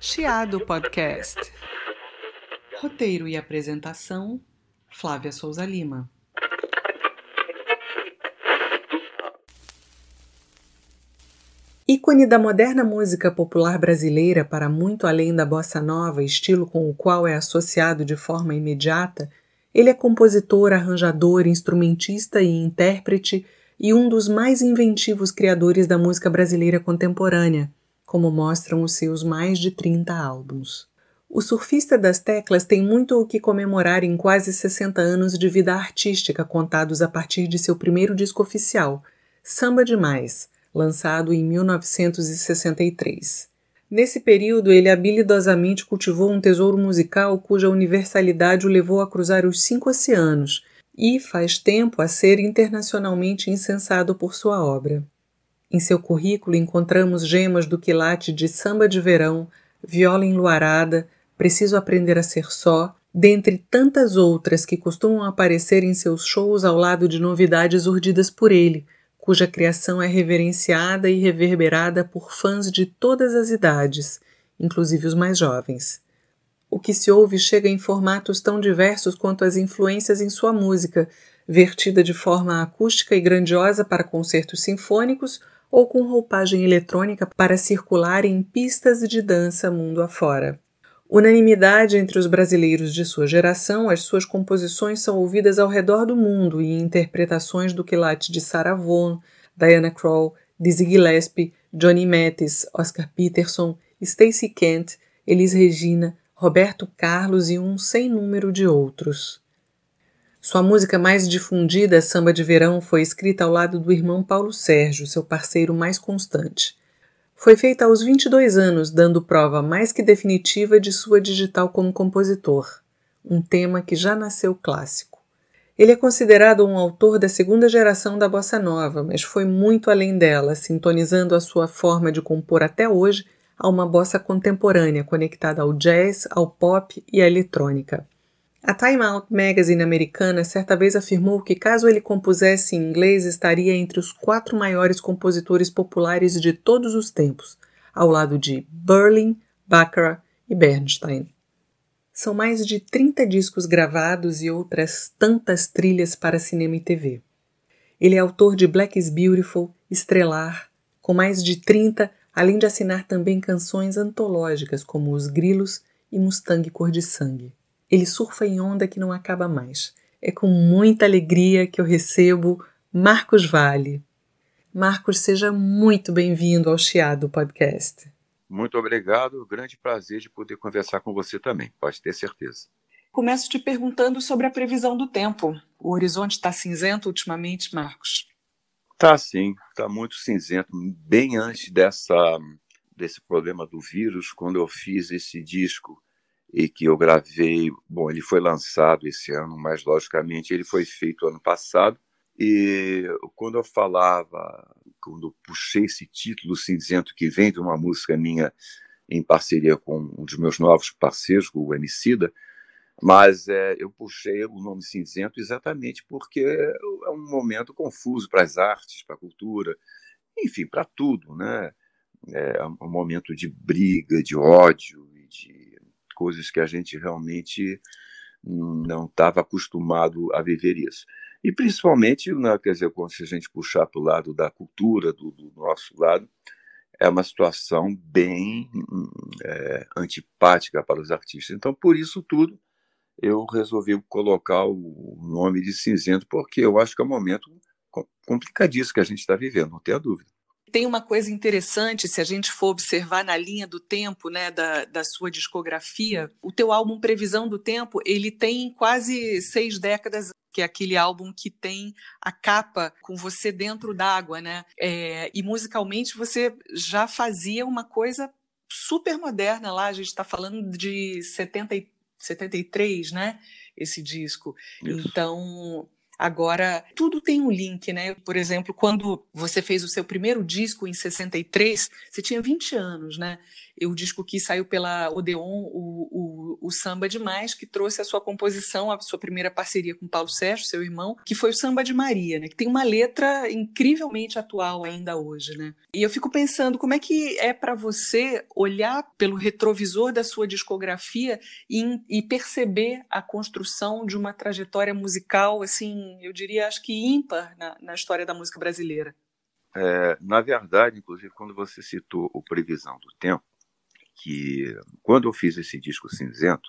Chiado Podcast. Roteiro e apresentação: Flávia Souza Lima. Ícone da moderna música popular brasileira para muito além da bossa nova, estilo com o qual é associado de forma imediata, ele é compositor, arranjador, instrumentista e intérprete e um dos mais inventivos criadores da música brasileira contemporânea, como mostram os seus mais de 30 álbuns. O surfista das teclas tem muito o que comemorar em quase 60 anos de vida artística contados a partir de seu primeiro disco oficial, Samba Demais, lançado em 1963. Nesse período, ele habilidosamente cultivou um tesouro musical cuja universalidade o levou a cruzar os cinco oceanos e faz tempo a ser internacionalmente incensado por sua obra. Em seu currículo encontramos gemas do quilate de Samba de Verão, Viola Enluarada, Preciso Aprender a Ser Só, dentre tantas outras que costumam aparecer em seus shows ao lado de novidades urdidas por ele – cuja criação é reverenciada e reverberada por fãs de todas as idades, inclusive os mais jovens. O que se ouve chega em formatos tão diversos quanto as influências em sua música, vertida de forma acústica e grandiosa para concertos sinfônicos ou com roupagem eletrônica para circular em pistas de dança mundo afora. Unanimidade entre os brasileiros de sua geração, as suas composições são ouvidas ao redor do mundo em interpretações do quilate de Sarah Vaughan, Diana Krall, Dizzy Gillespie, Johnny Mathis, Oscar Peterson, Stacey Kent, Elis Regina, Roberto Carlos e um sem número de outros. Sua música mais difundida, Samba de Verão, foi escrita ao lado do irmão Paulo Sérgio, seu parceiro mais constante. Foi feita aos 22 anos, dando prova mais que definitiva de sua digital como compositor, um tema que já nasceu clássico. Ele é considerado um autor da segunda geração da bossa nova, mas foi muito além dela, sintonizando a sua forma de compor até hoje a uma bossa contemporânea conectada ao jazz, ao pop e à eletrônica. A Time Out Magazine americana certa vez afirmou que, caso ele compusesse em inglês, estaria entre os quatro maiores compositores populares de todos os tempos, ao lado de Berlin, Baccarat e Bernstein. São mais de 30 discos gravados e outras tantas trilhas para cinema e TV. Ele é autor de Black is Beautiful, Estrelar, com mais de 30, além de assinar também canções antológicas como Os Grilos e Mustang Cor de Sangue. Ele surfa em onda que não acaba mais. É com muita alegria que eu recebo Marcos Vale. Marcos, seja muito bem-vindo ao Chiado Podcast. Muito obrigado, grande prazer de poder conversar com você também, pode ter certeza. Começo te perguntando sobre a previsão do tempo. O horizonte está cinzento ultimamente, Marcos? Tá sim, está muito cinzento. Bem antes dessa, desse problema do vírus, quando eu fiz esse disco e que eu gravei. Bom, ele foi lançado esse ano, mas logicamente ele foi feito ano passado. E quando eu falava, quando eu puxei esse título cinzento que vem de uma música minha em parceria com um dos meus novos parceiros, o Emicida, mas é, eu puxei o nome cinzento exatamente porque é um momento confuso para as artes, para a cultura, enfim, para tudo, né? É um momento de briga, de ódio e de coisas que a gente realmente não estava acostumado a viver isso. E principalmente, né, quer dizer, se a gente puxar para o lado da cultura, do, do, nosso lado, é uma situação bem é, antipática para os artistas. Então, por isso tudo, eu resolvi colocar o nome de cinzento, porque eu acho que é um momento complicadíssimo que a gente está vivendo, não tenha dúvida. Tem uma coisa interessante, se a gente for observar na linha do tempo, né, da, da sua discografia, o teu álbum Previsão do Tempo, ele tem quase seis décadas que é aquele álbum que tem a capa com você dentro d'água, né? É, e musicalmente você já fazia uma coisa super moderna lá, a gente está falando de 70, 73, né? Esse disco. Isso. Então, Agora, tudo tem um link, né? Por exemplo, quando você fez o seu primeiro disco em 63, você tinha 20 anos, né? O disco que saiu pela Odeon, o, o, o Samba Demais, que trouxe a sua composição, a sua primeira parceria com Paulo Sérgio, seu irmão, que foi o Samba de Maria, né? Que tem uma letra incrivelmente atual ainda hoje, né? E eu fico pensando como é que é para você olhar pelo retrovisor da sua discografia e, e perceber a construção de uma trajetória musical, assim, eu diria, acho que ímpar na, na história da música brasileira. É, na verdade, inclusive, quando você citou o Previsão do Tempo, que quando eu fiz esse disco cinzento,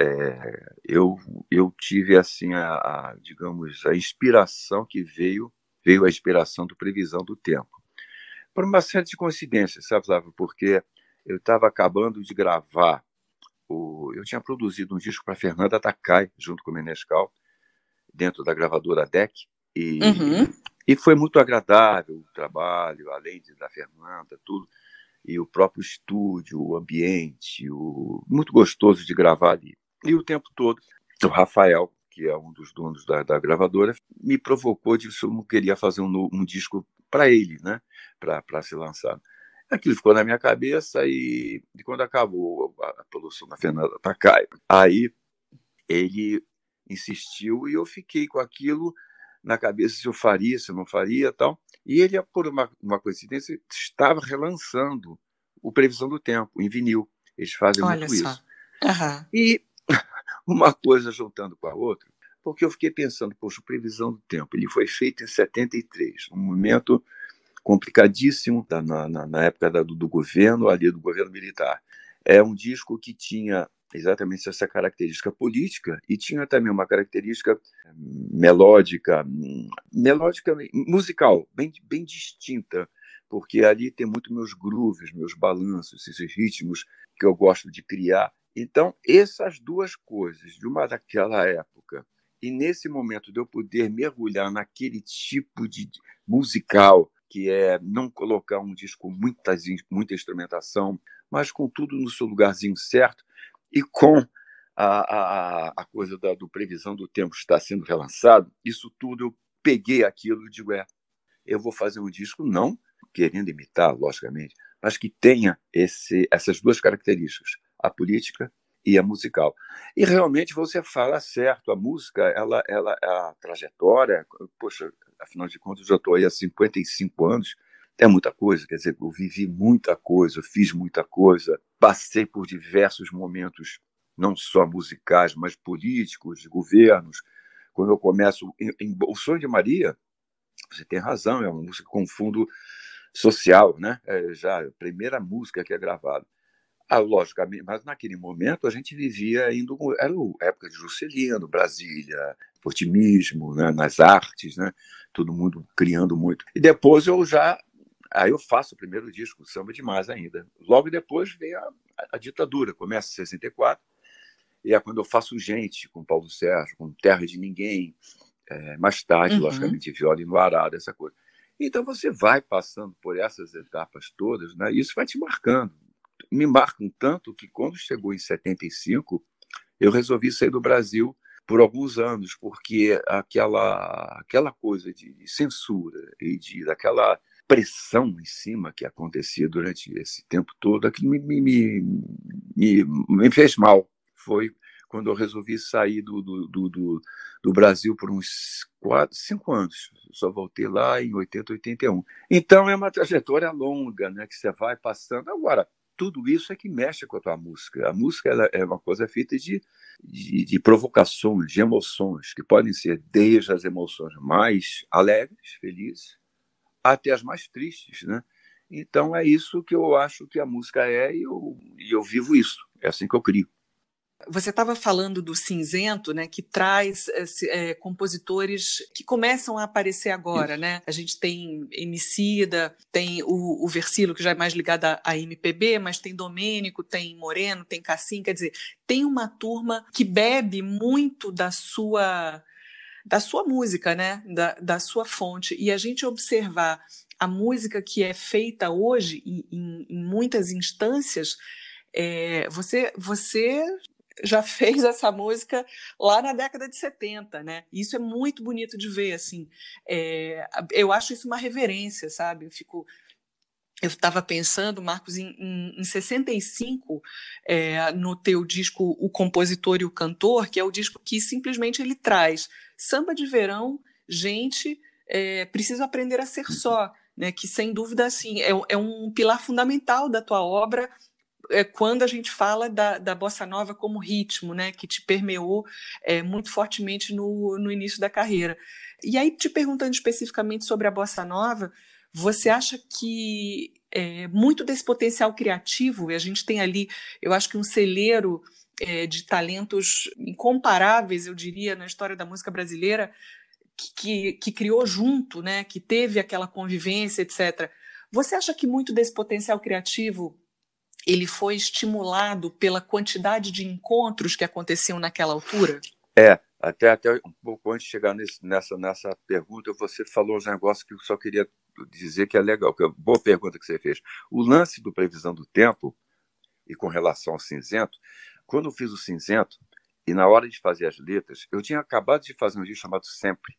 é, eu, eu tive assim a, a, digamos a inspiração que veio veio a inspiração do Previsão do Tempo por uma série de coincidências, sabe, sabe? Porque eu estava acabando de gravar o, eu tinha produzido um disco para Fernanda Takai junto com o Menescal dentro da gravadora DEC e uhum. E foi muito agradável o trabalho, além de, da Fernanda, tudo. E o próprio estúdio, o ambiente, o, muito gostoso de gravar ali. E o tempo todo, o Rafael, que é um dos donos da, da gravadora, me provocou de que eu não queria fazer um, um disco para ele, né? para ser lançado. Aquilo ficou na minha cabeça e, e quando acabou a, a produção da Fernanda Takai, aí ele insistiu e eu fiquei com aquilo na cabeça se eu faria, se eu não faria tal. E ele, por uma, uma coincidência, estava relançando o Previsão do Tempo, em vinil. Eles fazem Olha muito só. isso. Uhum. E uma coisa juntando com a outra, porque eu fiquei pensando, poxa, Previsão do Tempo, ele foi feito em 73, um momento complicadíssimo na, na, na época da, do, do governo, ali do governo militar. É um disco que tinha exatamente essa característica política e tinha também uma característica melódica, melódica musical, bem, bem distinta, porque ali tem muito meus grooves, meus balanços, esses ritmos que eu gosto de criar. Então, essas duas coisas, de uma daquela época, e nesse momento de eu poder mergulhar naquele tipo de musical, que é não colocar um disco com muita, muita instrumentação, mas com tudo no seu lugarzinho certo, e com a, a, a coisa da do previsão do tempo estar sendo relançado, isso tudo eu peguei aquilo e digo, é, eu vou fazer um disco, não querendo imitar, logicamente, mas que tenha esse, essas duas características, a política e a musical. E realmente você fala certo, a música, ela, ela a trajetória, poxa, afinal de contas, eu já estou aí há 55 anos, é muita coisa, quer dizer, eu vivi muita coisa, fiz muita coisa, passei por diversos momentos, não só musicais, mas políticos, de governos. Quando eu começo em, em, O Sonho de Maria, você tem razão, é uma música com fundo social, né? É já a primeira música que é gravada. Ah, logicamente, mas naquele momento a gente vivia indo. Era a época de Juscelino, Brasília, otimismo né, nas artes, né, todo mundo criando muito. E depois eu já Aí eu faço o primeiro disco, Samba Demais ainda. Logo depois veio a, a, a ditadura, começa em 64, e é quando eu faço Gente, com Paulo Sérgio, com Terra de Ninguém, é, mais tarde, uhum. logicamente, Viola no Arado, essa coisa. Então você vai passando por essas etapas todas, né? E isso vai te marcando. Me marcam tanto que quando chegou em 75, eu resolvi sair do Brasil por alguns anos, porque aquela, aquela coisa de, de censura e de daquela pressão em cima que acontecia durante esse tempo todo, aquilo me, me, me, me fez mal. Foi quando eu resolvi sair do, do, do, do, Brasil por uns quatro, cinco anos. Só voltei lá em 80, 81. Então é uma trajetória longa, né, que você vai passando. Agora, tudo isso é que mexe com a tua música. A música ela é uma coisa feita de, de, de provocações, de emoções, que podem ser desde as emoções mais alegres, felizes, até as mais tristes, né? Então é isso que eu acho que a música é e eu, e eu vivo isso. É assim que eu crio. Você estava falando do cinzento, né, que traz é, compositores que começam a aparecer agora, Isso. né? A gente tem Emicida, tem o, o Versilo, que já é mais ligado à, à MPB, mas tem Domênico, tem Moreno, tem Cassim, quer dizer, tem uma turma que bebe muito da sua da sua música, né? Da, da sua fonte. E a gente observar a música que é feita hoje, em, em muitas instâncias, é, você, você já fez essa música lá na década de 70, né? Isso é muito bonito de ver, assim. É, eu acho isso uma reverência, sabe? Eu fico eu estava pensando, Marcos, em, em, em 65, é, no teu disco O Compositor e o Cantor, que é o disco que simplesmente ele traz samba de verão, gente, é, preciso aprender a ser só, né, que sem dúvida assim, é, é um pilar fundamental da tua obra, é, quando a gente fala da, da bossa nova como ritmo, né, que te permeou é, muito fortemente no, no início da carreira. E aí, te perguntando especificamente sobre a bossa nova, você acha que é, muito desse potencial criativo, e a gente tem ali, eu acho que um celeiro é, de talentos incomparáveis, eu diria, na história da música brasileira, que, que, que, criou junto, né, que teve aquela convivência, etc. Você acha que muito desse potencial criativo ele foi estimulado pela quantidade de encontros que aconteciam naquela altura? É, até, até um pouco antes de chegar nesse, nessa, nessa pergunta, você falou uns negócios que eu só queria dizer que é legal, que é boa pergunta que você fez. O lance do Previsão do Tempo, e com relação ao cinzento, quando eu fiz o cinzento, e na hora de fazer as letras, eu tinha acabado de fazer um disco chamado Sempre.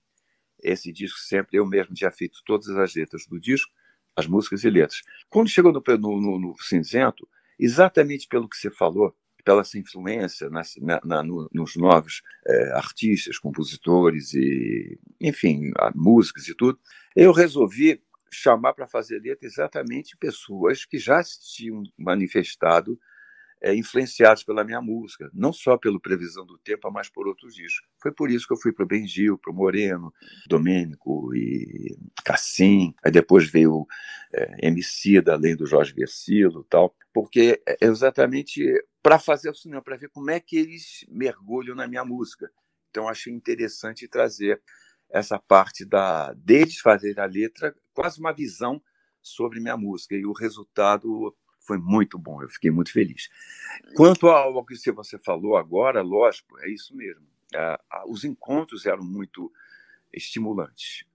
Esse disco Sempre, eu mesmo tinha feito todas as letras do disco, as músicas e letras. Quando chegou no, no, no cinzento, exatamente pelo que você falou, pela essa influência na, na, no, nos novos é, artistas, compositores e, enfim, músicas e tudo, eu resolvi chamar para fazer letra exatamente pessoas que já tinham manifestado é, influenciados pela minha música, não só pelo Previsão do Tempo, mas por outros discos. Foi por isso que eu fui para o Benjil, para o Moreno, Domênico e Cassim, aí depois veio é, da além do Jorge Versilo tal, porque é exatamente para fazer o cinema, para ver como é que eles mergulham na minha música. Então achei interessante trazer essa parte da deles fazer a letra, quase uma visão sobre minha música e o resultado foi muito bom, eu fiquei muito feliz. Quanto ao que você falou agora, lógico, é isso mesmo. Os encontros eram muito estimulantes.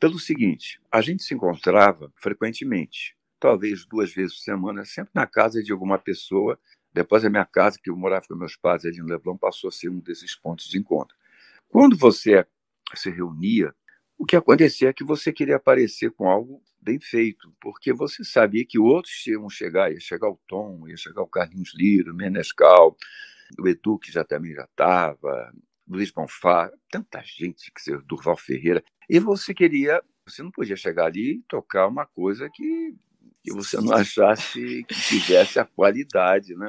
Pelo seguinte, a gente se encontrava frequentemente, talvez duas vezes por semana, sempre na casa de alguma pessoa. Depois a minha casa, que eu morava com meus pais ali no Leblon, passou a ser um desses pontos de encontro. Quando você se reunia, o que acontecia é que você queria aparecer com algo bem feito, porque você sabia que outros iam chegar, ia chegar o Tom, ia chegar o Carlinhos Liro, o Menescal, o Edu, que já também já estava, Luiz Bonfá, tanta gente, que Durval Ferreira, e você queria, você não podia chegar ali e tocar uma coisa que, que você não achasse que tivesse a qualidade, né?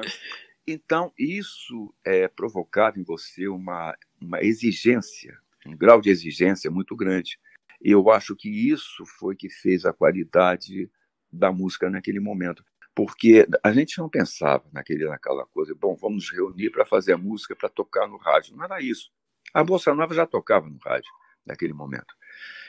Então, isso é, provocava em você uma, uma exigência, um grau de exigência muito grande. Eu acho que isso foi que fez a qualidade da música naquele momento. Porque a gente não pensava naquele, naquela coisa, bom, vamos nos reunir para fazer a música, para tocar no rádio. Não era isso. A Bossa Nova já tocava no rádio naquele momento.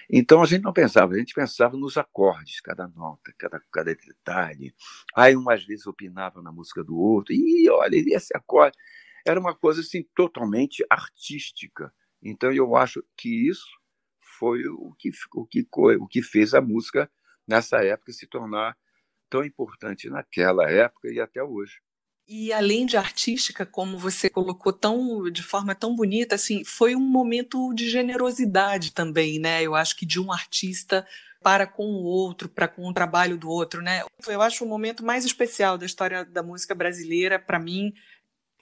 Então a gente não pensava, a gente pensava nos acordes, cada nota, cada, cada detalhe. Aí umas vezes opinava na música do outro, e olha, esse acorde. Era uma coisa assim totalmente artística. Então eu acho que isso foi o que, o que, o que fez a música nessa época se tornar tão importante naquela época e até hoje. E além de artística, como você colocou tão de forma tão bonita, assim, foi um momento de generosidade também, né? Eu acho que de um artista para com o outro, para com o trabalho do outro, né? Eu acho o momento mais especial da história da música brasileira para mim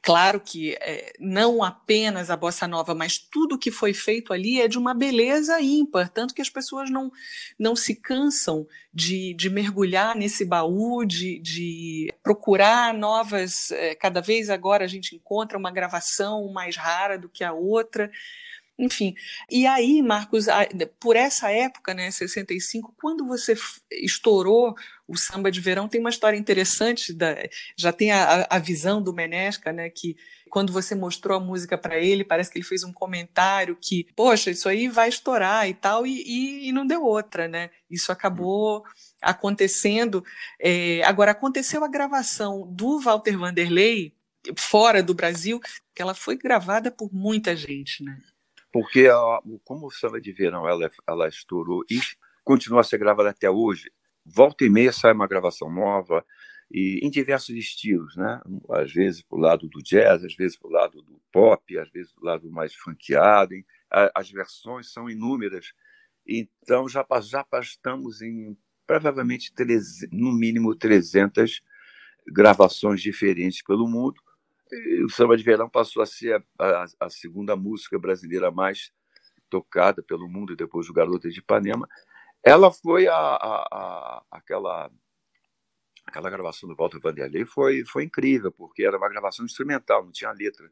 Claro que é, não apenas a bossa nova, mas tudo que foi feito ali é de uma beleza ímpar, tanto que as pessoas não, não se cansam de, de mergulhar nesse baú, de, de procurar novas. É, cada vez agora a gente encontra uma gravação mais rara do que a outra. Enfim, e aí, Marcos, por essa época, né, 65, quando você estourou o samba de verão, tem uma história interessante, da, já tem a, a visão do Menesca, né, que quando você mostrou a música para ele, parece que ele fez um comentário que, poxa, isso aí vai estourar e tal, e, e, e não deu outra, né? Isso acabou acontecendo. É, agora, aconteceu a gravação do Walter Vanderlei fora do Brasil, que ela foi gravada por muita gente, né? Porque a, como o samba de verão ela, ela estourou e continua a ser gravada até hoje, volta e meia sai uma gravação nova e em diversos estilos, né? Às vezes para o lado do jazz, às vezes para o lado do pop, às vezes para o lado mais funkeado. As versões são inúmeras. Então já, já estamos em provavelmente no mínimo 300 gravações diferentes pelo mundo. O Samba de Verão passou a ser a, a, a segunda música brasileira mais tocada pelo mundo depois do Garota de Ipanema. Ela foi a, a, aquela aquela gravação do Walter Vanderlei foi foi incrível porque era uma gravação instrumental, não tinha letra.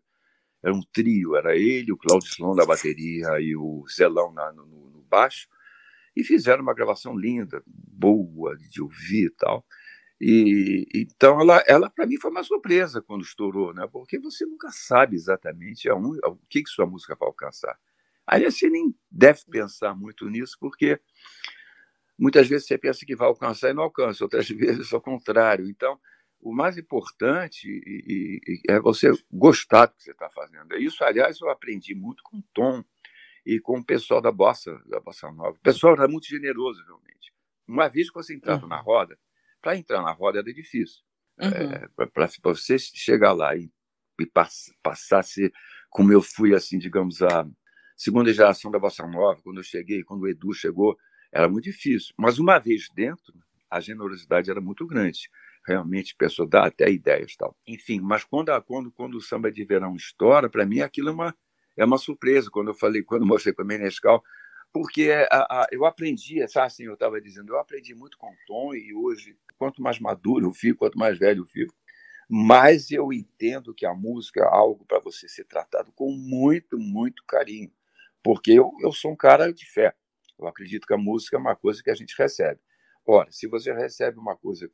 Era um trio, era ele, o Claudio Sloan da bateria e o Zelão na, no, no baixo e fizeram uma gravação linda, boa de ouvir e tal. E então ela, ela para mim foi uma surpresa quando estourou, né? Porque você nunca sabe exatamente aonde, o que que sua música vai alcançar. Aí você nem deve pensar muito nisso, porque muitas vezes você pensa que vai alcançar e não alcança, outras vezes ao contrário. Então, o mais importante é você gostar do que você está fazendo. Isso, aliás, eu aprendi muito com o Tom e com o pessoal da Bossa, da Bossa Nova. O pessoal era muito generoso, realmente. Uma vez que você entrava uhum. na roda, para entrar na roda era difícil. Uhum. É, para você chegar lá e, e pass, passar ser, como eu fui, assim, digamos, a segunda geração da Bossa Nova, quando eu cheguei, quando o Edu chegou, era muito difícil. Mas uma vez dentro, a generosidade era muito grande. Realmente, a pessoa dá até ideias tal. Enfim, mas quando, a, quando, quando o samba de verão estoura, para mim aquilo é uma, é uma surpresa. Quando eu falei, quando eu mostrei para o Menescal, porque a, a, eu aprendi, sabe assim, eu estava dizendo, eu aprendi muito com o Tom e hoje, quanto mais maduro eu fico, quanto mais velho eu fico, mais eu entendo que a música é algo para você ser tratado com muito, muito carinho, porque eu, eu sou um cara de fé. Eu acredito que a música é uma coisa que a gente recebe. Ora, se você recebe uma coisa,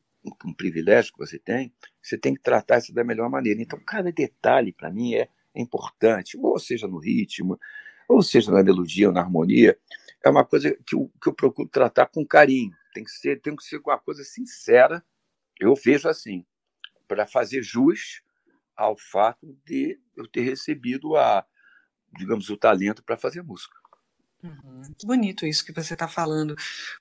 um privilégio que você tem, você tem que tratar isso da melhor maneira. Então, cada detalhe para mim é importante, ou seja no ritmo, ou seja na melodia ou na harmonia, é uma coisa que eu, que eu procuro tratar com carinho. Tem que ser, tem que ser uma coisa sincera. Eu vejo assim, para fazer jus ao fato de eu ter recebido a, digamos, o talento para fazer música. Uhum. Que bonito isso que você está falando,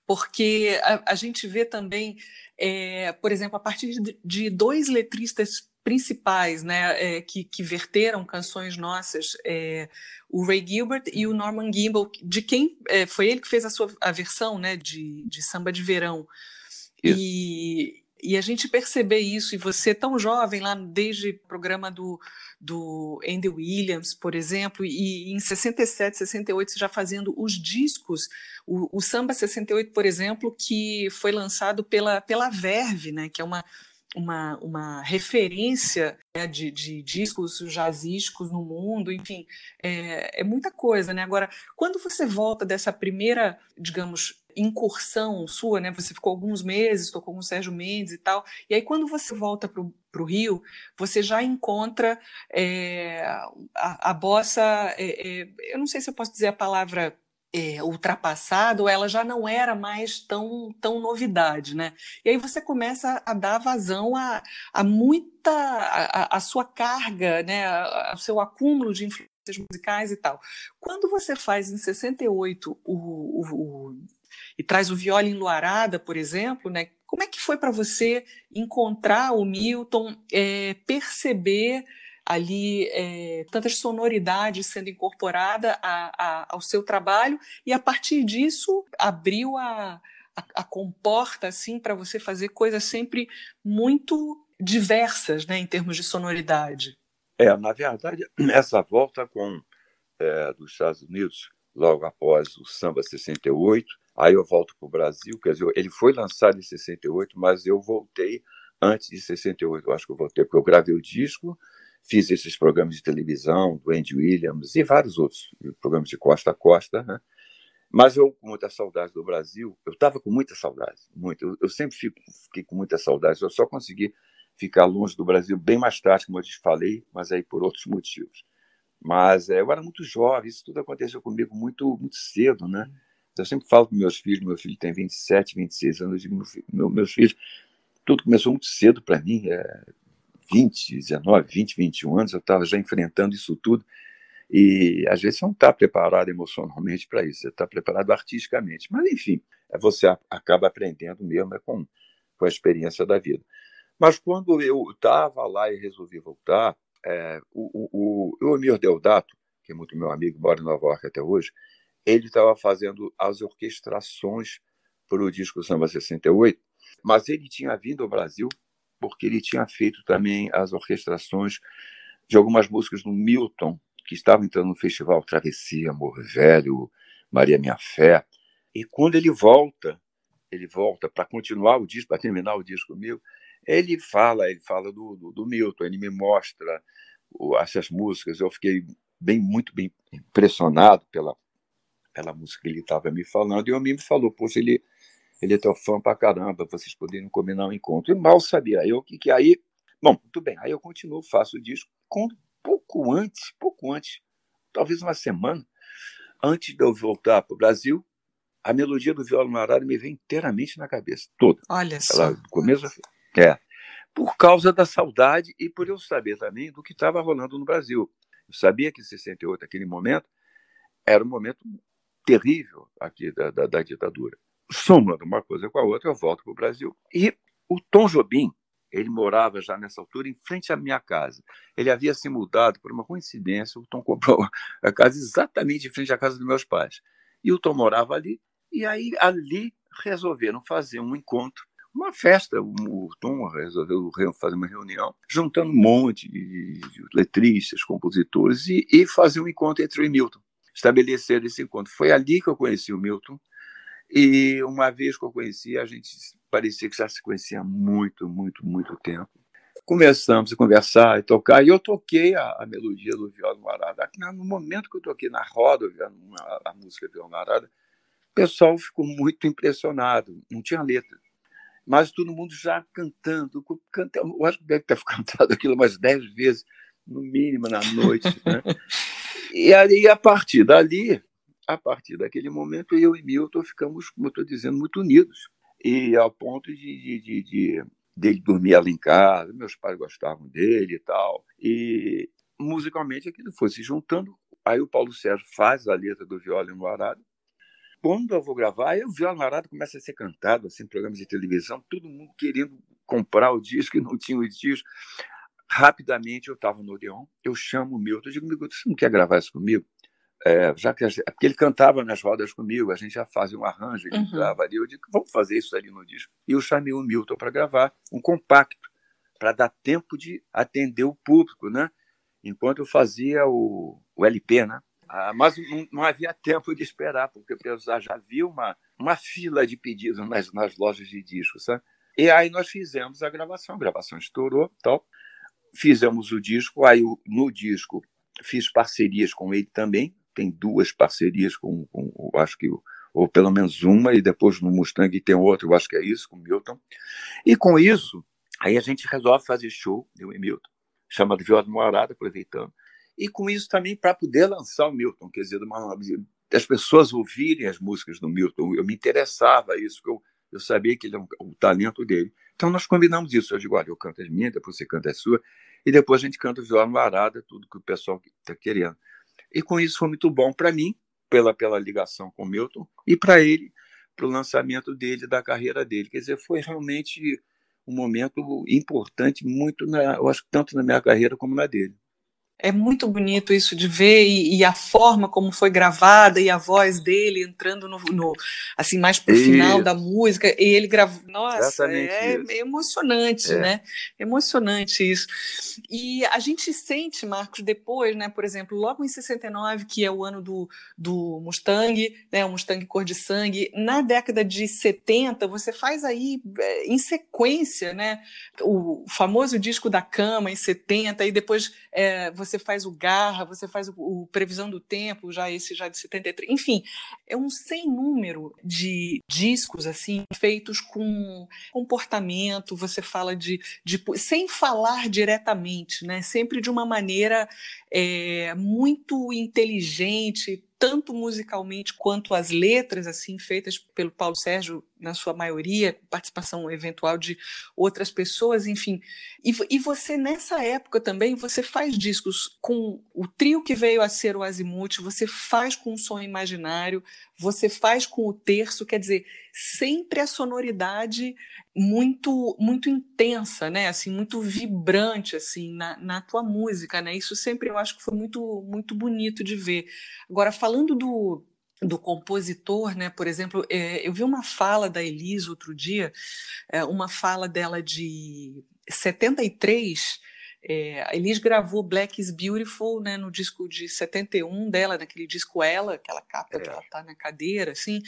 porque a, a, gente vê também, é, por exemplo, a partir de, de dois letristas principais, né, é, que, que, verteram canções nossas, é, o Ray Gilbert e o Norman Gimbel, de quem é, foi ele que fez a sua a versão, né, de, de samba de verão. Isso. E, e a gente perceber isso, e você tão jovem lá desde o programa do, do Andy Williams, por exemplo, e em 67, 68 você já fazendo os discos, o, o Samba 68, por exemplo, que foi lançado pela, pela Verve, né, que é uma uma, uma referência né, de, de, discos jazzísticos no mundo, enfim, é, é, muita coisa, né? Agora, quando você volta dessa primeira, digamos, incursão sua, né? Você ficou alguns meses, tocou com o Sérgio Mendes e tal, e aí quando você volta para o Rio, você já encontra é, a, a bossa, é, é, eu não sei se eu posso dizer a palavra é, ela já não era mais tão, tão novidade, né? E aí você começa a dar vazão a, a muita, a, a sua carga, né? seu acúmulo de influências musicais e tal. Quando você faz em 68 o, o, o e traz o Viola Enluarada, por exemplo, né? Como é que foi para você encontrar o Milton, é, perceber ali é, tantas sonoridades sendo incorporada a, a, ao seu trabalho e a partir disso abriu a, a, a comporta assim para você fazer coisas sempre muito diversas, né, em termos de sonoridade. É, na verdade, essa volta com é, dos Estados Unidos logo após o Samba 68, aí eu volto para o Brasil, quer dizer, ele foi lançado em 68, mas eu voltei antes de 68, eu acho que eu voltei porque eu gravei o disco fiz esses programas de televisão do Andy Williams e vários outros programas de costa a costa, né? Mas eu, com muita saudade do Brasil, eu estava com muita saudade, muito. Eu, eu sempre fico, fiquei com muita saudade. Eu só consegui ficar longe do Brasil bem mais tarde, como eu te falei, mas aí por outros motivos. Mas é, eu era muito jovem, isso tudo aconteceu comigo muito, muito cedo, né? Eu sempre falo para meus filhos, meu filho tem 27, 26 anos, eu digo, meu, meus filhos, tudo começou muito cedo para mim. É, 20, 19, 20, 21 anos, eu estava já enfrentando isso tudo. E às vezes você não está preparado emocionalmente para isso, você está preparado artisticamente. Mas, enfim, é, você acaba aprendendo mesmo é com, com a experiência da vida. Mas quando eu estava lá e resolvi voltar, é, o, o, o Emir Deodato, que é muito meu amigo, mora em Nova York até hoje, ele estava fazendo as orquestrações para o disco Samba 68, mas ele tinha vindo ao Brasil porque ele tinha feito também as orquestrações de algumas músicas do Milton, que estavam entrando no festival Travessia, Amor Velho, Maria Minha Fé. E quando ele volta, ele volta para continuar o disco, para terminar o disco meu, ele fala, ele fala do, do, do Milton, ele me mostra essas músicas. Eu fiquei bem, muito bem impressionado pela, pela música que ele estava me falando. E o me falou, poxa, ele, ele é teu fã pra caramba, vocês poderiam combinar um encontro. E mal sabia eu que, que aí. Bom, muito bem, aí eu continuo, faço o disco. Quando, pouco antes, pouco antes, talvez uma semana, antes de eu voltar para o Brasil, a melodia do violão marado me vem inteiramente na cabeça, toda. Olha só. Ela, do começo é. Por causa da saudade e por eu saber também do que estava rolando no Brasil. Eu sabia que em 68, aquele momento, era um momento terrível aqui da, da, da ditadura. Somando uma coisa com a outra, eu volto para o Brasil. E o Tom Jobim, ele morava já nessa altura em frente à minha casa. Ele havia se mudado, por uma coincidência, o Tom comprou a casa exatamente em frente à casa dos meus pais. E o Tom morava ali, e aí ali resolveram fazer um encontro, uma festa. O Tom resolveu fazer uma reunião, juntando um monte de letristas, compositores, e, e fazer um encontro entre o Milton. Estabelecer esse encontro. Foi ali que eu conheci o Milton, e uma vez que eu conheci, a gente parecia que já se conhecia há muito, muito, muito tempo. Começamos a conversar e tocar, e eu toquei a, a melodia do Violão Arada. No momento que eu toquei na roda a, a música Violão Arada, o pessoal ficou muito impressionado, não tinha letra. Mas todo mundo já cantando, cantando, eu acho que deve ter cantado aquilo umas dez vezes, no mínimo, na noite. Né? e aí, a partir dali, a partir daquele momento, eu e Milton ficamos, como estou dizendo, muito unidos e ao ponto de, de, de, de dele dormir ali em casa, meus pais gostavam dele e tal. E musicalmente aquilo foi se juntando. Aí o Paulo Sérgio faz a letra do Viola no Arado. Quando eu vou gravar, aí o Viola no Arado começa a ser cantado, assim, programas de televisão, todo mundo querendo comprar o disco e não tinha o disco. Rapidamente eu estava no Odeon, eu chamo o Milton, eu digo, Milton, você não quer gravar isso comigo? É, já que gente, porque ele cantava nas rodas comigo, a gente já fazia um arranjo, ele uhum. ali, eu digo, vamos fazer isso ali no disco. E eu chamei o Milton para gravar um compacto, para dar tempo de atender o público, né? Enquanto eu fazia o, o LP, né? Ah, mas não, não, havia tempo de esperar, porque já havia uma, uma fila de pedidos nas, nas lojas de discos, sabe? E aí nós fizemos a gravação, a gravação estourou, tal. Fizemos o disco, aí no disco fiz parcerias com ele também, tem duas parcerias com, com acho que, ou pelo menos uma, e depois no Mustang tem outra, eu acho que é isso, com o Milton. E com isso, aí a gente resolve fazer show, eu e Milton, chamado Viola Morada, aproveitando. E com isso também para poder lançar o Milton, quer dizer, uma, as pessoas ouvirem as músicas do Milton. Eu me interessava isso, porque eu, eu sabia que ele é o talento dele. Então nós combinamos isso. Eu digo, olha, eu canto as minhas, depois você canta as suas, e depois a gente canta o Viola Morada, tudo que o pessoal está querendo. E com isso foi muito bom para mim, pela, pela ligação com o Milton, e para ele, para o lançamento dele, da carreira dele. Quer dizer, foi realmente um momento importante, muito, na, eu acho tanto na minha carreira como na dele. É muito bonito isso de ver e, e, a forma como foi gravada e a voz dele entrando no, no assim mais pro isso. final da música e ele gravou. Nossa, é, é, emocionante, é. né? Emocionante isso. E a gente sente, Marcos, depois, né? Por exemplo, logo em 69, que é o ano do, do Mustang, né? O Mustang cor de sangue. Na década de 70, você faz aí é, em sequência, né? O famoso disco da cama em 70 e depois é, você faz o Garra, você faz o, o, Previsão do Tempo, já esse já de 73, enfim, é um sem número de discos assim feitos com comportamento, você fala de, de sem falar diretamente, né? Sempre de uma maneira é, muito inteligente, tanto musicalmente quanto as letras, assim, feitas pelo Paulo Sérgio, na sua maioria, participação eventual de outras pessoas, enfim. E, e você, nessa época também, você faz discos com o trio que veio a ser o Azimuth, você faz com o som imaginário, você faz com o terço, quer dizer, sempre a sonoridade muito muito intensa, né? Assim, muito vibrante assim na, na tua música, né? Isso sempre eu acho que foi muito muito bonito de ver. Agora falando do do compositor, né? Por exemplo, é, eu vi uma fala da Elise outro dia, é, uma fala dela de 73. É, a Elise gravou Black is Beautiful né, no disco de 71 dela, naquele disco Ela, aquela capa que ela tá na cadeira, assim.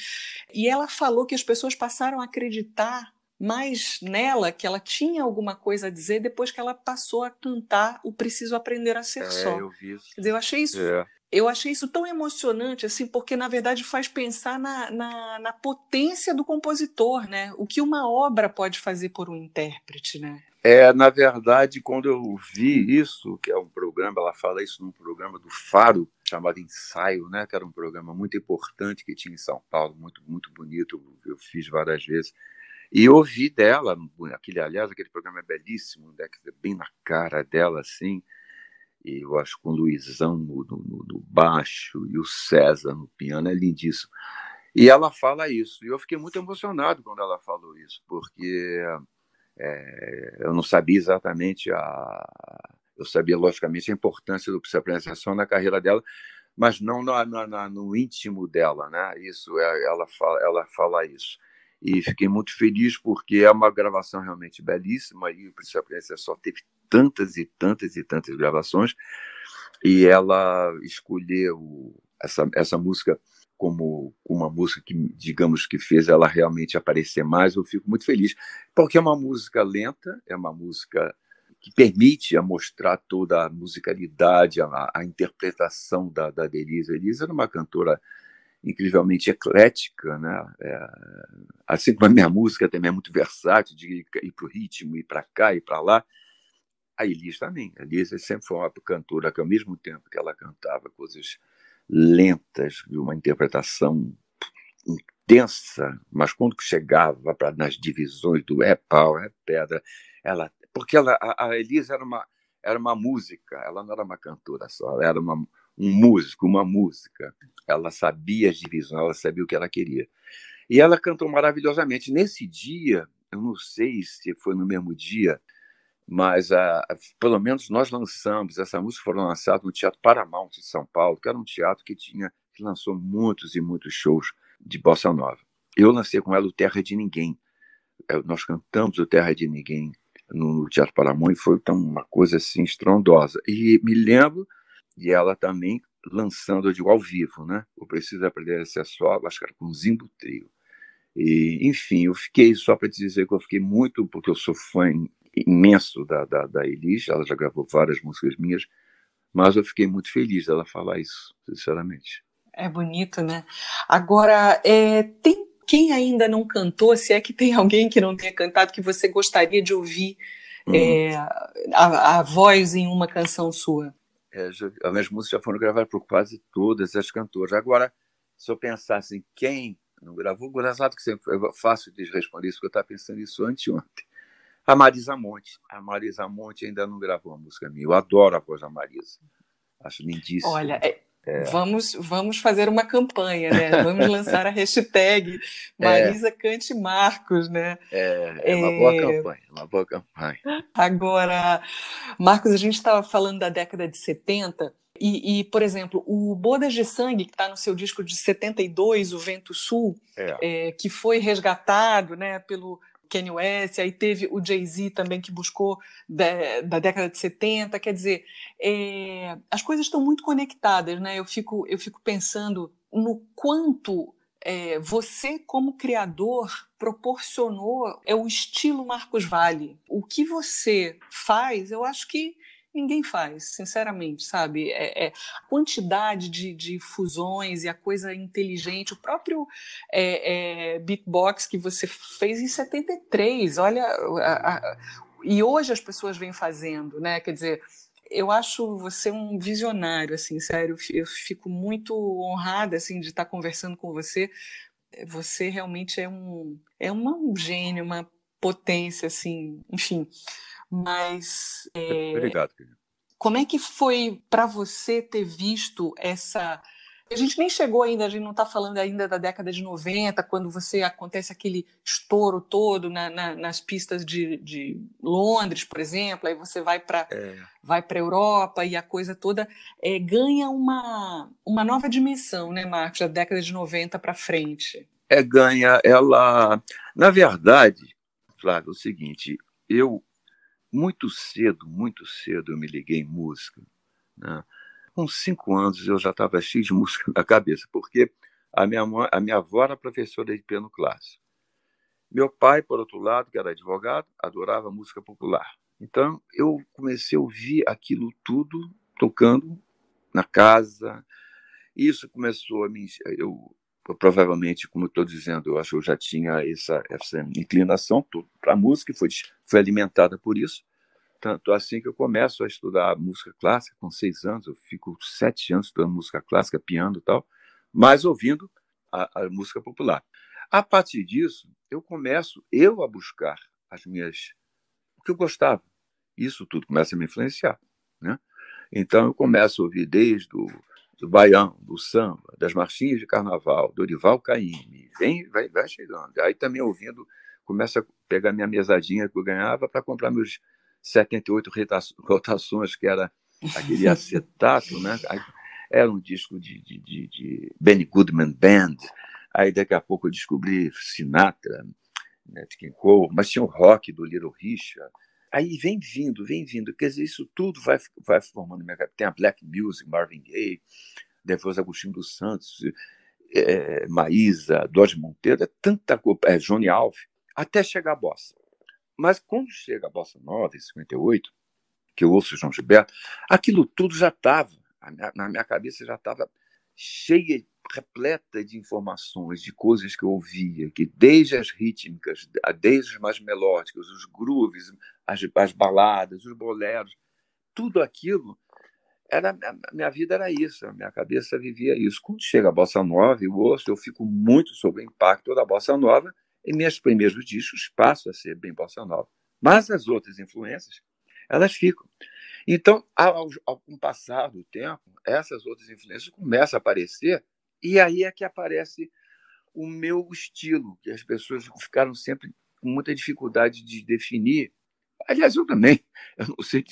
E ela falou que as pessoas passaram a acreditar mais nela, que ela tinha alguma coisa a dizer depois que ela passou a cantar o Preciso Aprender a Ser é, Só. Eu vi isso. Quer dizer, eu achei isso é eu achei isso tão emocionante, assim, porque na verdade faz pensar na, na, na, potência do compositor, né? O que uma obra pode fazer por um intérprete, né? É, na verdade, quando eu vi isso, que é um programa, ela fala isso num programa do Faro, chamado Ensaio, né? Que era um programa muito importante que tinha em São Paulo, muito, muito bonito, eu fiz várias vezes. E ouvi dela, aquele, aliás, aquele programa é belíssimo, né? bem na cara dela, assim, e eu acho com o Luizão no, no, no, baixo e o César no piano, é lindíssimo. E ela fala isso, e eu fiquei muito emocionado quando ela falou isso, porque é, eu não sabia exatamente a. Eu sabia, logicamente, a importância do psicoanalização na carreira dela, mas não no, íntimo dela, né? Isso, é, ela fala, ela fala isso e fiquei muito feliz porque é uma gravação realmente belíssima e o Príncipe só teve tantas e tantas e tantas gravações e ela escolheu essa, essa música como uma música que, digamos, que fez ela realmente aparecer mais, eu fico muito feliz, porque é uma música lenta, é uma música que permite a mostrar toda a musicalidade, a, a interpretação da, da Denise. Elisa era uma cantora incrivelmente eclética, né? É, assim como a minha música também é muito versátil, de ir para o ritmo, ir para cá, ir para lá. A Elis também. A Elis sempre foi uma cantora que, ao mesmo tempo que ela cantava coisas lentas, de uma interpretação intensa, mas quando chegava para nas divisões do é pau, é pedra, ela, porque ela, a, a Elis era uma era uma música, ela não era uma cantora só, ela era uma um músico, uma música. Ela sabia as divisões, ela sabia o que ela queria. E ela cantou maravilhosamente. Nesse dia, eu não sei se foi no mesmo dia, mas a, a, pelo menos nós lançamos, essa música foi lançada no Teatro Paramount de São Paulo, que era um teatro que tinha que lançou muitos e muitos shows de bossa nova. Eu lancei com ela o Terra de Ninguém. É, nós cantamos o Terra de Ninguém no Teatro Paramount e foi então, uma coisa assim estrondosa. E me lembro e ela também lançando, eu digo, ao vivo, né? O Preciso Aprender a Ser Só, acho que era com Zimbo Trio. E, enfim, eu fiquei, só para te dizer que eu fiquei muito, porque eu sou fã imenso da, da, da Elis, ela já gravou várias músicas minhas, mas eu fiquei muito feliz dela falar isso, sinceramente. É bonito, né? Agora, é, tem quem ainda não cantou, se é que tem alguém que não tenha cantado, que você gostaria de ouvir uhum. é, a, a voz em uma canção sua? é, já, as minhas músicas já foram gravadas por quase todas as cantoras. Agora, se eu pensasse em quem não gravou, engraçado que sempre é fácil de responder isso, porque eu estava pensando isso anteontem. A Marisa Monte. A Marisa Monte ainda não gravou uma música minha. Eu adoro a voz da Marisa. Acho lindíssima. Olha, é, é. Vamos, vamos fazer uma campanha, né? Vamos lançar a hashtag é. Marisa é. Cante Marcos, né? É, é uma boa é. campanha, uma boa campanha. Agora, Marcos, a gente estava falando da década de 70 e, e, por exemplo, o Bodas de Sangue, que está no seu disco de 72, O Vento Sul, é. que foi resgatado né, pelo Kanye West, aí teve o Jay-Z também que buscou da, da, década de 70, quer dizer, é, as coisas estão muito conectadas, né? Eu fico, eu fico pensando no quanto é, você, como criador, proporcionou é o estilo Marcos Vale. O que você faz, eu acho que ninguém faz, sinceramente, sabe? É, é, a quantidade de, de, fusões e a coisa inteligente, o próprio é, é beatbox que você fez em 73, olha, a, a, e hoje as pessoas vêm fazendo, né? Quer dizer, eu acho você um visionário, assim, sério, eu fico muito honrada, assim, de estar conversando com você. Você realmente é um, é uma, um gênio, uma potência, assim, enfim. Mas. É, Obrigado, querido. Como é que foi para você ter visto essa A gente nem chegou ainda, a gente não está falando ainda da década de 90, quando você acontece aquele estouro todo na, na, nas pistas de, de, Londres, por exemplo, aí você vai para é. vai para a Europa e a coisa toda é, ganha uma, uma nova dimensão, né, Marcos, da década de 90 para frente. É, ganha, ela. Na verdade, Flávio, é o seguinte, eu muito cedo, muito cedo eu me liguei em música. Né? Com cinco anos eu já estava cheio de música na cabeça, porque a minha, mãe, a minha avó era professora de piano clássico. Meu pai, por outro lado, que era advogado, adorava música popular. Então eu comecei a ouvir aquilo tudo tocando na casa. Isso começou a me. Eu, provavelmente, como estou dizendo, eu acho que eu já tinha essa, essa inclinação para a música, foi, foi alimentada por isso. Tanto assim que eu começo a estudar música clássica com seis anos, eu fico sete anos estudando música clássica, piano e tal, mas ouvindo a, a música popular. A partir disso, eu começo eu a buscar as minhas o que eu gostava. Isso tudo começa a me influenciar, né? Então eu começo a ouvir desde o do baião, do samba, das marchinhas de carnaval, Dorival Caymmi, vem, vai, vai chegando. Aí também ouvindo, começa a pegar minha mesadinha que eu ganhava para comprar meus 78 rotações, que era aquele acetato, né? Era um disco de, de, de, de Benny Goodman Band. Aí daqui a pouco eu descobri Sinatra, né, King Cole, mas tinha o rock do Little Richard. Aí vem vindo, vem vindo. Quer dizer, isso tudo vai, vai formando minha cabeça. Tem a Black Music, Marvin Gaye, depois Agostinho dos Santos, é, Maísa, Dodge Monteiro, é tanta coisa, é, Johnny Alves, até chegar a bossa. Mas quando chega a bossa nova, em 58, que eu ouço João Gilberto, aquilo tudo já estava, na minha cabeça já estava cheia, repleta de informações, de coisas que eu ouvia, que desde as rítmicas, desde as mais melódicas, os grooves, as, as baladas, os boleros, tudo aquilo era a minha vida era isso, a minha cabeça vivia isso. Quando chega a bossa nova, eu ouço, eu fico muito sob o impacto da bossa nova e meus primeiros discos passam a ser bem bossa nova. Mas as outras influências, elas ficam. Então, ao, ao passar do tempo, essas outras influências começam a aparecer e aí é que aparece o meu estilo, que as pessoas ficaram sempre com muita dificuldade de definir. Aliás, eu também. Eu não sei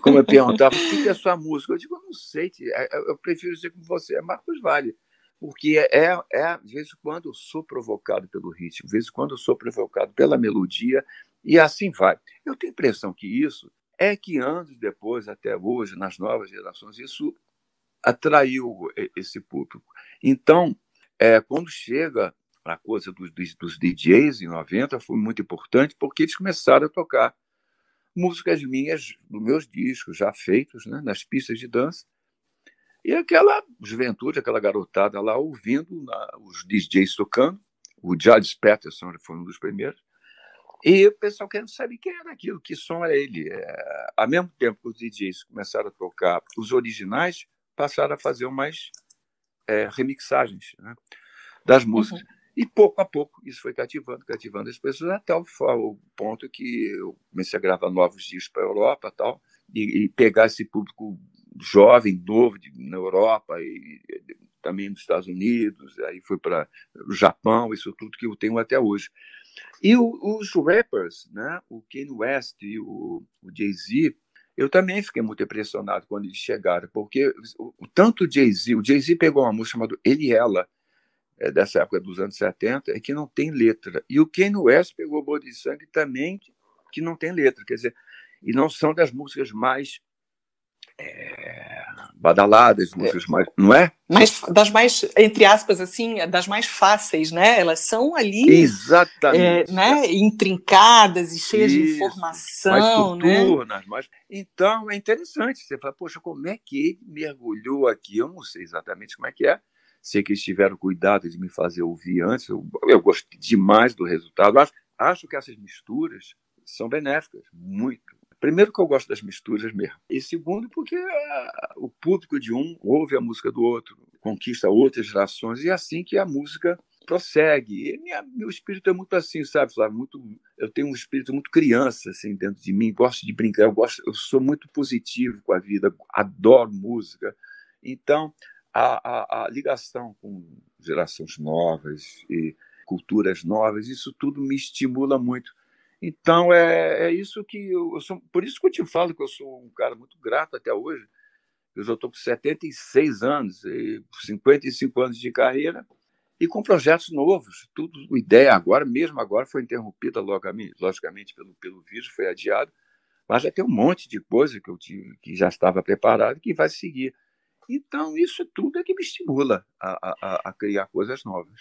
como eu perguntava, o que é sua música? Eu digo, eu não sei, é, eu prefiro ser como você, é Marcos Vale. Porque é, é, de vez em quando eu sou provocado pelo ritmo, de vez em quando eu sou provocado pela melodia, e assim vai. Eu tenho a impressão que isso é que anos depois, até hoje, nas novas gerações, isso atraiu esse público. Então, é, quando chega a coisa dos, dos, DJs em 90, foi muito importante, porque eles começaram a tocar músicas minhas, dos meus discos, já feitos né, nas pistas de dança, e aquela juventude, aquela garotada lá ouvindo na, os DJs tocando, o Judge Peterson foi um dos primeiros, e o pessoal querendo saber quem era aquilo, que som era ele. É, ao mesmo tempo que os DJs começaram a tocar os originais, passaram a fazer umas é, remixagens né, das músicas. Uhum. E pouco a pouco isso foi cativando, cativando as pessoas, até o, o ponto que eu comecei a gravar novos discos para a Europa tal, e, e pegar esse público jovem, novo de, na Europa e, e também nos Estados Unidos, aí foi para o Japão, isso tudo que eu tenho até hoje. E o, os rappers, né, o Kanye West e o, o Jay-Z, eu também fiquei muito impressionado quando eles chegaram, porque o, tanto o Jay-Z, o Jay-Z pegou uma música chamada Ele e Ela, é, dessa época dos anos 70, é que não tem letra. E o Kanye West pegou Boa de Sangue também, que não tem letra, quer dizer, e não são das músicas mais é, badaladas, músicas mais, não é? Mas das mais, entre aspas, assim, das mais fáceis, né? Elas são ali, exatamente, é, né? Intrincadas e cheias Isso, de informação, mais né? mais... Então é interessante. Você fala, poxa, como é que ele mergulhou aqui? Eu não sei exatamente como é que é. Sei que eles tiveram cuidado de me fazer ouvir antes. Eu, eu gostei demais do resultado. Acho, acho que essas misturas são benéficas, muito Primeiro, que eu gosto das misturas mesmo. E segundo, porque uh, o público de um ouve a música do outro, conquista outras gerações, e é assim que a música prossegue. Minha, meu espírito é muito assim, sabe, Flávio? Muito, eu tenho um espírito muito criança assim dentro de mim, gosto de brincar, eu gosto, eu sou muito positivo com a vida, adoro música. Então, a, a, a ligação com gerações novas e culturas novas, isso tudo me estimula muito. Então é, é isso que eu, eu, sou, por isso que eu te falo que eu sou um cara muito grato até hoje. Eu já estou com 76 anos, e 55 anos de carreira e com projetos novos. Tudo ideia agora, mesmo agora, foi interrompida logicamente, logicamente pelo pelo vírus, foi adiado, mas já tem um monte de coisa que eu tive, que já estava preparado que vai seguir. Então isso tudo é que me estimula a, a, a criar coisas novas.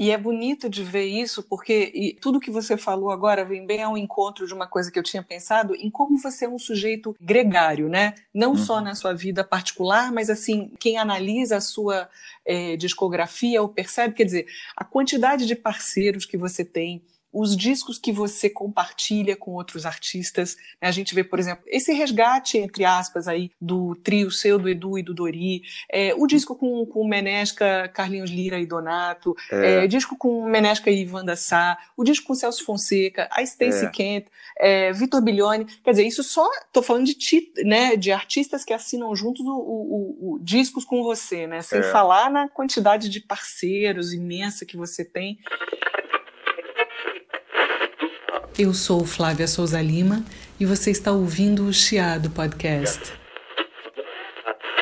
E é bonito de ver isso, porque tudo que você falou agora vem bem ao encontro de uma coisa que eu tinha pensado em como você é um sujeito gregário, né? Não uhum. só na sua vida particular, mas assim, quem analisa a sua é, discografia ou percebe, quer dizer, a quantidade de parceiros que você tem, os discos que você compartilha com outros artistas. Né? A gente vê, por exemplo, esse resgate, entre aspas, aí, do trio seu, do Edu e do Dori, é, o disco com, com Menesca, Carlinhos Lira e Donato, é. É, disco com Menesca e Wanda Sá, o disco com Celso Fonseca, a Stacey é. Kent, é, Vitor Bilione. Quer dizer, isso só, estou falando de, né, de artistas que assinam juntos o, o, o discos com você, né? sem é. falar na quantidade de parceiros imensa que você tem. Eu sou Flávia Souza Lima e você está ouvindo o Chiado Podcast.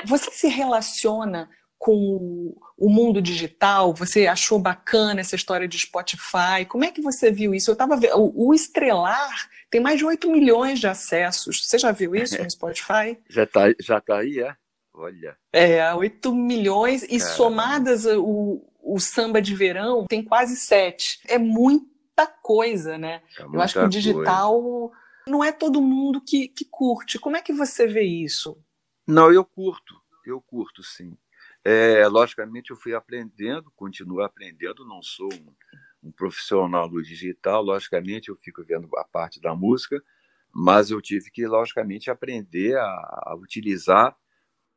Você se relaciona com o mundo digital? Você achou bacana essa história de Spotify? Como é que você viu isso? Eu estava vendo, o, Estrelar tem mais de 8 milhões de acessos. Você já viu isso no Spotify? já está já tá aí, é? Olha. É, 8 milhões e Caramba. somadas o, o samba de verão tem quase 7. É muito muita coisa, né? É Eu acho que o digital coisa. não é todo mundo que, que curte. Como é que você vê isso? Não, eu curto, eu curto sim. É, logicamente eu fui aprendendo, continuo aprendendo, não sou um, um, profissional do digital, logicamente eu fico vendo a parte da música, mas eu tive que, logicamente, aprender a, a utilizar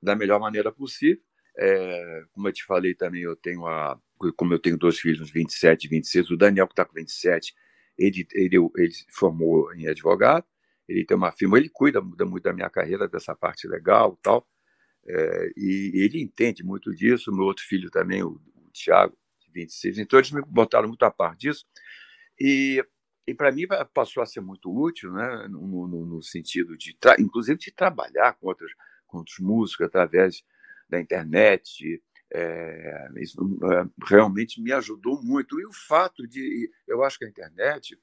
da melhor maneira possível. É, como eu te falei também, eu tenho a, como eu tenho dois filhos, uns 27 e 26, o Daniel, que está com 27, ele, ele, ele formou em advogado, ele tem uma firma, ele cuida muito da minha carreira, dessa parte legal tal, é, e ele entende muito disso, meu outro filho também, o, o Tiago, de 26, então eles me botaram muito a par disso, e, e para mim passou a ser muito útil, né, no, no, no sentido de, inclusive de trabalhar com outros, com outros músicos através da internet, é, isso é, realmente me ajudou muito. E o fato de, eu acho que a internet,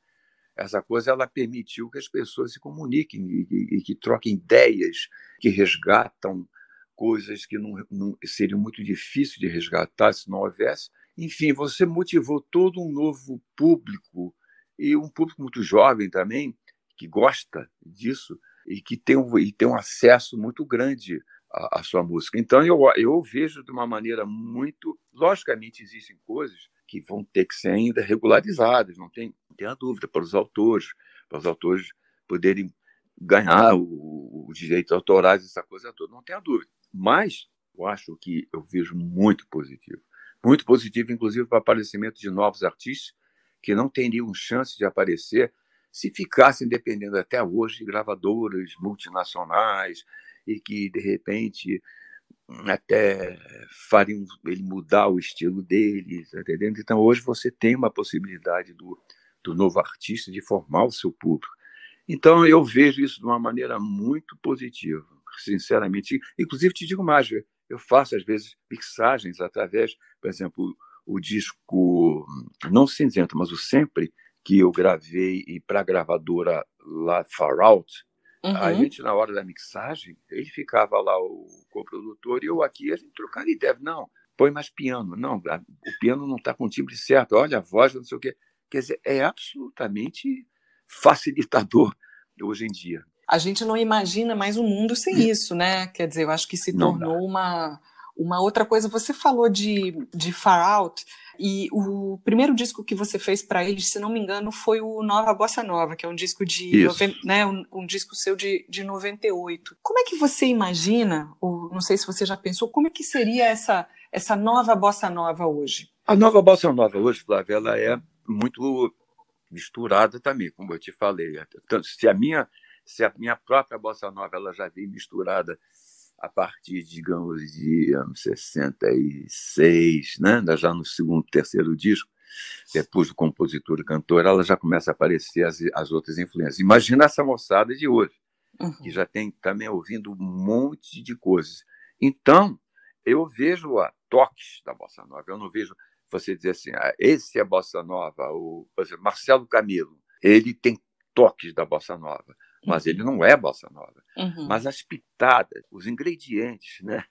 essa coisa, ela permitiu que as pessoas se comuniquem e, e, e que troquem ideias, que resgatam coisas que não, não seriam muito difíceis de resgatar se não houvesse. Enfim, você motivou todo um novo público e um público muito jovem também que gosta disso e que tem um, e tem um acesso muito grande a, sua música. Então eu, eu vejo de uma maneira muito. Logicamente, existem coisas que vão ter que ser ainda regularizadas, não tem, não tem a dúvida, para os autores, para os autores poderem ganhar os direitos autorais, essa coisa toda, não tem a dúvida. Mas eu acho que eu vejo muito positivo. Muito positivo, inclusive, para o aparecimento de novos artistas que não teriam chance de aparecer se ficassem dependendo até hoje de gravadoras multinacionais, e que, de repente, até fariam ele mudar o estilo dele, tá? Então, hoje você tem uma possibilidade do, do novo artista de formar o seu público. Então, eu vejo isso de uma maneira muito positiva, sinceramente. Inclusive, te digo mais, eu faço, às vezes, mixagens através, por exemplo, o disco, não cinzento, mas o Sempre, que eu gravei para a gravadora lá Far Out, Uhum. A gente, na hora da mixagem, ele ficava lá, o coprodutor, e eu aqui, a gente trocando ideia. Não, põe mais piano. Não, o piano não está com o timbre certo. Olha a voz, não sei o quê. Quer dizer, é absolutamente facilitador hoje em dia. A gente não imagina mais um mundo sem isso, né? Quer dizer, eu acho que se tornou uma uma outra coisa, você falou de, de Far Out, e o primeiro disco que você fez para eles, se não me engano, foi o Nova Bossa Nova, que é um disco de né, um, um, disco seu de, de 98. Como é que você imagina, ou não sei se você já pensou, como é que seria essa, essa nova Bossa Nova hoje? A nova Bossa Nova hoje, Flávia, ela é muito misturada também, como eu te falei. Se a minha, se a minha própria Bossa Nova ela já vem misturada a partir, digamos, de anos 66, né? já no segundo, terceiro disco, depois do compositor e cantor, ela já começa a aparecer as, as outras influências. Imagina essa moçada de hoje, uhum. que já tem também ouvindo um monte de coisas. Então, eu vejo a toques da bossa nova, eu não vejo você dizer assim, ah, esse é bossa nova, o exemplo, Marcelo Camilo, ele tem toques da bossa nova, mas ele não é bossa nova. Uhum. Mas as pitadas, os ingredientes, né?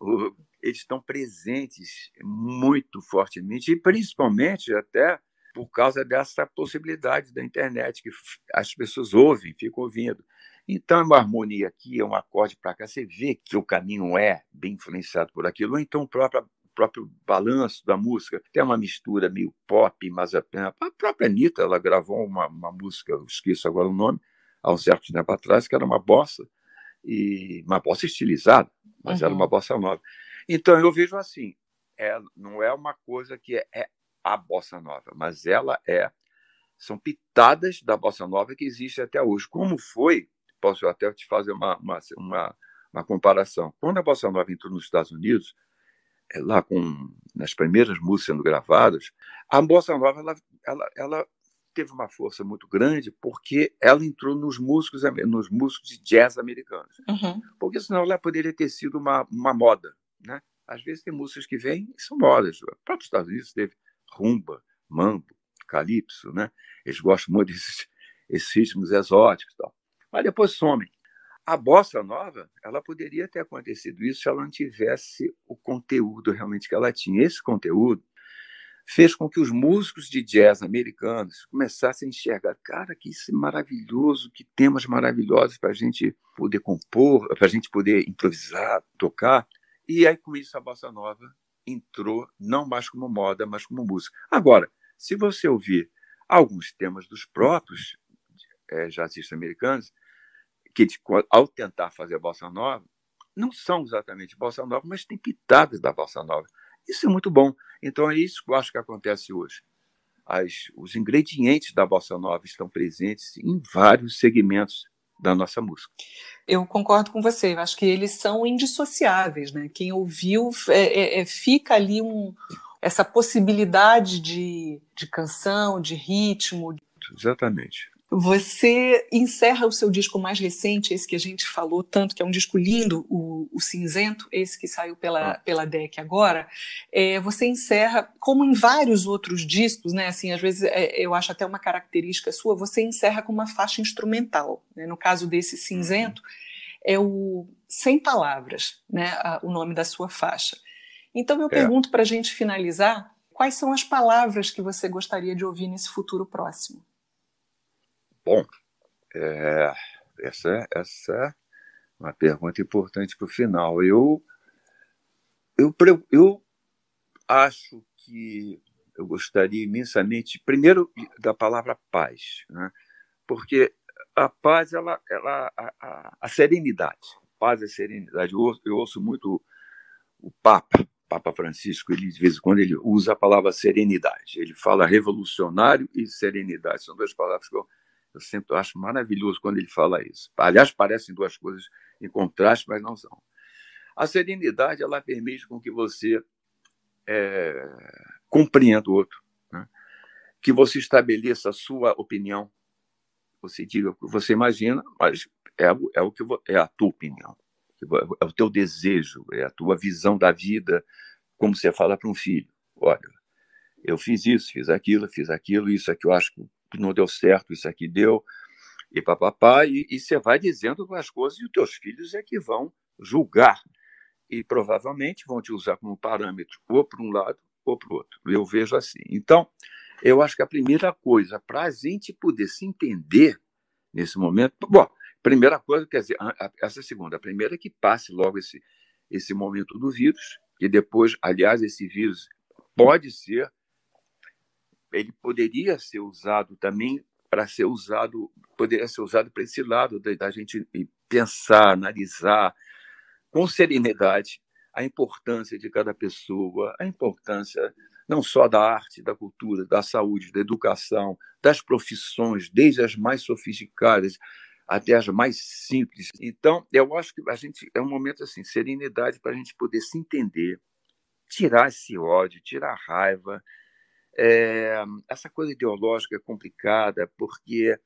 O, eles estão presentes muito fortemente e principalmente até por causa dessa possibilidade da internet que as pessoas ouvem, ficam ouvindo. Então, é uma harmonia aqui, é um acorde para cá, você vê que o caminho é bem influenciado por aquilo, ou então o próprio, próprio balanço da música, tem uma mistura meio pop, mas a, a própria Anitta, ela gravou uma, uma música, eu esqueço agora o nome, há um certo tempo atrás, que era uma bossa, e uma bossa estilizada, mas uhum. era uma bossa nova. Então, eu vejo assim, é, não é uma coisa que é, é a bossa nova, mas ela é são pitadas da bossa nova que existe até hoje. Como foi posso até te fazer uma, uma, uma, uma comparação. Quando a bossa nova entrou nos Estados Unidos, é, lá com nas primeiras músicas sendo gravadas, a bossa nova ela, ela, ela teve uma força muito grande porque ela entrou nos músicos nos músicos de jazz americanos, uhum. porque senão ela poderia ter sido uma, uma moda, né? Às vezes tem músicas que vêm e são modas. O próprio Estados Unidos teve rumba, mambo, calypso, né? Eles gostam muito desses esses ritmos exóticos, tal mas depois somem. A bossa nova, ela poderia ter acontecido isso se ela não tivesse o conteúdo realmente que ela tinha. Esse conteúdo fez com que os músicos de jazz americanos começassem a enxergar, cara, que isso é maravilhoso, que temas maravilhosos para a gente poder compor, para a gente poder improvisar, tocar. E aí, com isso, a bossa nova entrou não mais como moda, mas como música. Agora, se você ouvir alguns temas dos próprios é, jazzistas americanos, que ao tentar fazer bossa nova, não são exatamente bossa nova, mas tem pitadas da bossa nova. Isso é muito bom. Então é isso que eu acho que acontece hoje. As, os ingredientes da bossa nova estão presentes em vários segmentos da nossa música. Eu concordo com você. Eu acho que eles são indissociáveis, né? Quem ouviu é, é, é, fica ali um, essa possibilidade de, de canção, de ritmo. Exatamente. Você encerra o seu disco mais recente, esse que a gente falou tanto, que é um disco lindo, o, o Cinzento, esse que saiu pela, ah. pela DEC agora. É, você encerra, como em vários outros discos, né? Assim, às vezes é, eu acho até uma característica sua, você encerra com uma faixa instrumental. Né? No caso desse Cinzento, é o Sem Palavras, né? A, o nome da sua faixa. Então eu é. pergunto para a gente finalizar, quais são as palavras que você gostaria de ouvir nesse futuro próximo? Bom, é, essa, essa é uma pergunta importante para o final. Eu, eu, eu acho que eu gostaria imensamente, primeiro, da palavra paz, né? porque a paz, ela, ela, a, a, a serenidade, paz e serenidade. Eu ouço, eu ouço muito o Papa, Papa Francisco, ele de vez em quando ele usa a palavra serenidade. Ele fala revolucionário e serenidade, são duas palavras que eu eu sempre acho maravilhoso quando ele fala isso. Aliás, parecem duas coisas em contraste, mas não são. A serenidade ela permite com que você é, compreenda o outro, né? que você estabeleça a sua opinião, você diga o que você imagina, mas é, é o que é a tua opinião, é o teu desejo, é a tua visão da vida, como você fala para um filho, olha, eu fiz isso, fiz aquilo, fiz aquilo, isso é que eu acho que não deu certo, isso aqui deu, e papapá, e, e você vai dizendo as coisas e os teus filhos é que vão julgar e provavelmente vão te usar como parâmetro ou para um lado ou para o outro. Eu vejo assim. Então, eu acho que a primeira coisa para a gente poder se entender nesse momento, bom, primeira coisa, quer dizer, essa segunda, a primeira é que passe logo esse, esse momento do vírus, e depois, aliás, esse vírus pode ser ele poderia ser usado também para ser usado, poderia ser usado para esse lado da, gente pensar, analisar com serenidade a importância de cada pessoa, a importância não só da arte, da cultura, da saúde, da educação, das profissões, desde as mais sofisticadas, até as mais simples. Então, eu acho que a gente é um momento assim, serenidade para a gente poder se entender, tirar esse ódio, tirar a raiva. É, essa coisa ideológica é complicada, porque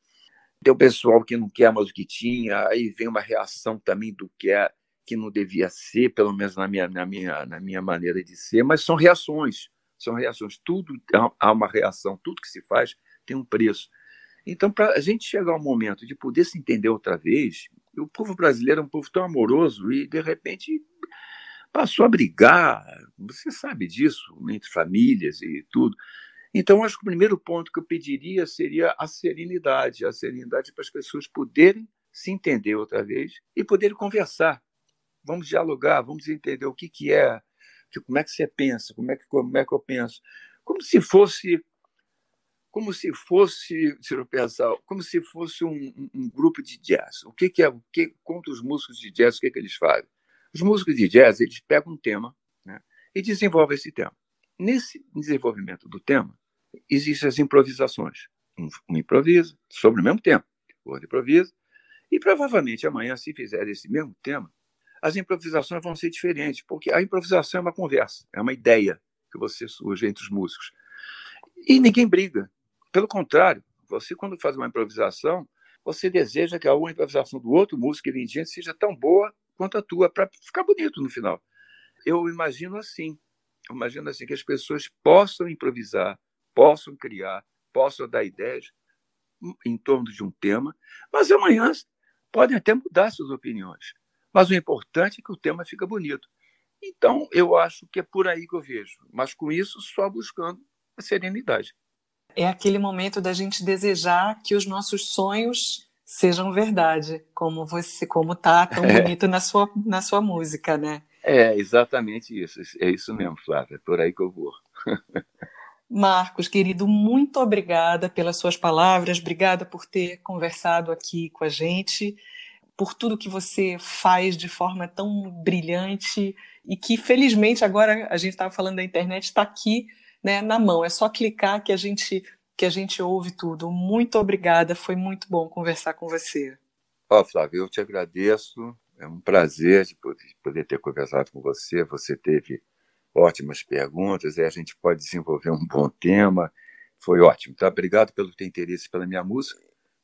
tem o pessoal que não quer mais o que tinha, aí vem uma reação também do que é que não devia ser, pelo menos na minha, na minha, na minha maneira de ser, mas são reações, são reações. Tudo há uma reação, tudo que se faz tem um preço. Então, para a gente chegar ao momento de poder se entender outra vez, o povo brasileiro é um povo tão amoroso e, de repente, passou a brigar, você sabe disso, entre famílias e tudo. Então, acho que o primeiro ponto que eu pediria seria a serenidade a serenidade para as pessoas poderem se entender outra vez e poderem conversar. Vamos dialogar, vamos entender o que, que é, como é que você pensa, como é que, como é que eu penso. Como se fosse como se fosse, se eu pensar, como se fosse um, um, um, grupo de jazz. O que, que é, o que, conta os músicos de jazz, o que, que eles fazem? Os músicos de jazz, eles pegam um tema né, e desenvolvem esse tema. Nesse desenvolvimento do tema, existem as improvisações. Um, um improvisa sobre o mesmo tema, o outro improvisa, e provavelmente amanhã, se fizer esse mesmo tema, as improvisações vão ser diferentes, porque a improvisação é uma conversa, é uma ideia que você surge entre os músicos. E ninguém briga, pelo contrário, você, quando faz uma improvisação, você deseja que a improvisação do outro músico que vem seja tão boa quanto a tua, para ficar bonito no final. Eu imagino assim. Eu imagino assim que as pessoas possam improvisar, possam criar, possam dar ideias em torno de um tema, mas amanhã podem até mudar suas opiniões. Mas o importante é que o tema fica bonito. Então, eu acho que é por aí que eu vejo. Mas com isso, só buscando a serenidade é aquele momento da gente desejar que os nossos sonhos sejam verdade, como você, como tá tão é. bonito na sua na sua música, né? É exatamente isso, é isso mesmo, Flávia, é por aí que eu vou. Marcos, querido, muito obrigada pelas suas palavras, obrigada por ter conversado aqui com a gente, por tudo que você faz de forma tão brilhante e que, felizmente, agora a gente estava falando da internet, está aqui né, na mão. É só clicar que a gente que a gente ouve tudo. Muito obrigada, foi muito bom conversar com você. Ó, oh, Flávio, eu te agradeço. É um prazer de poder ter conversado com você. Você teve ótimas perguntas, e a gente pode desenvolver um bom tema. Foi ótimo. Então, obrigado pelo teu interesse pela minha música.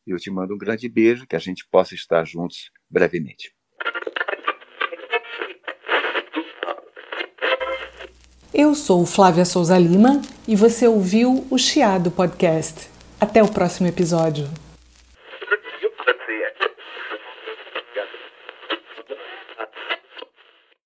E eu te mando um grande beijo, que a gente possa estar juntos brevemente. Eu sou Flávia Souza Lima e você ouviu o Chiado Podcast. Até o próximo episódio.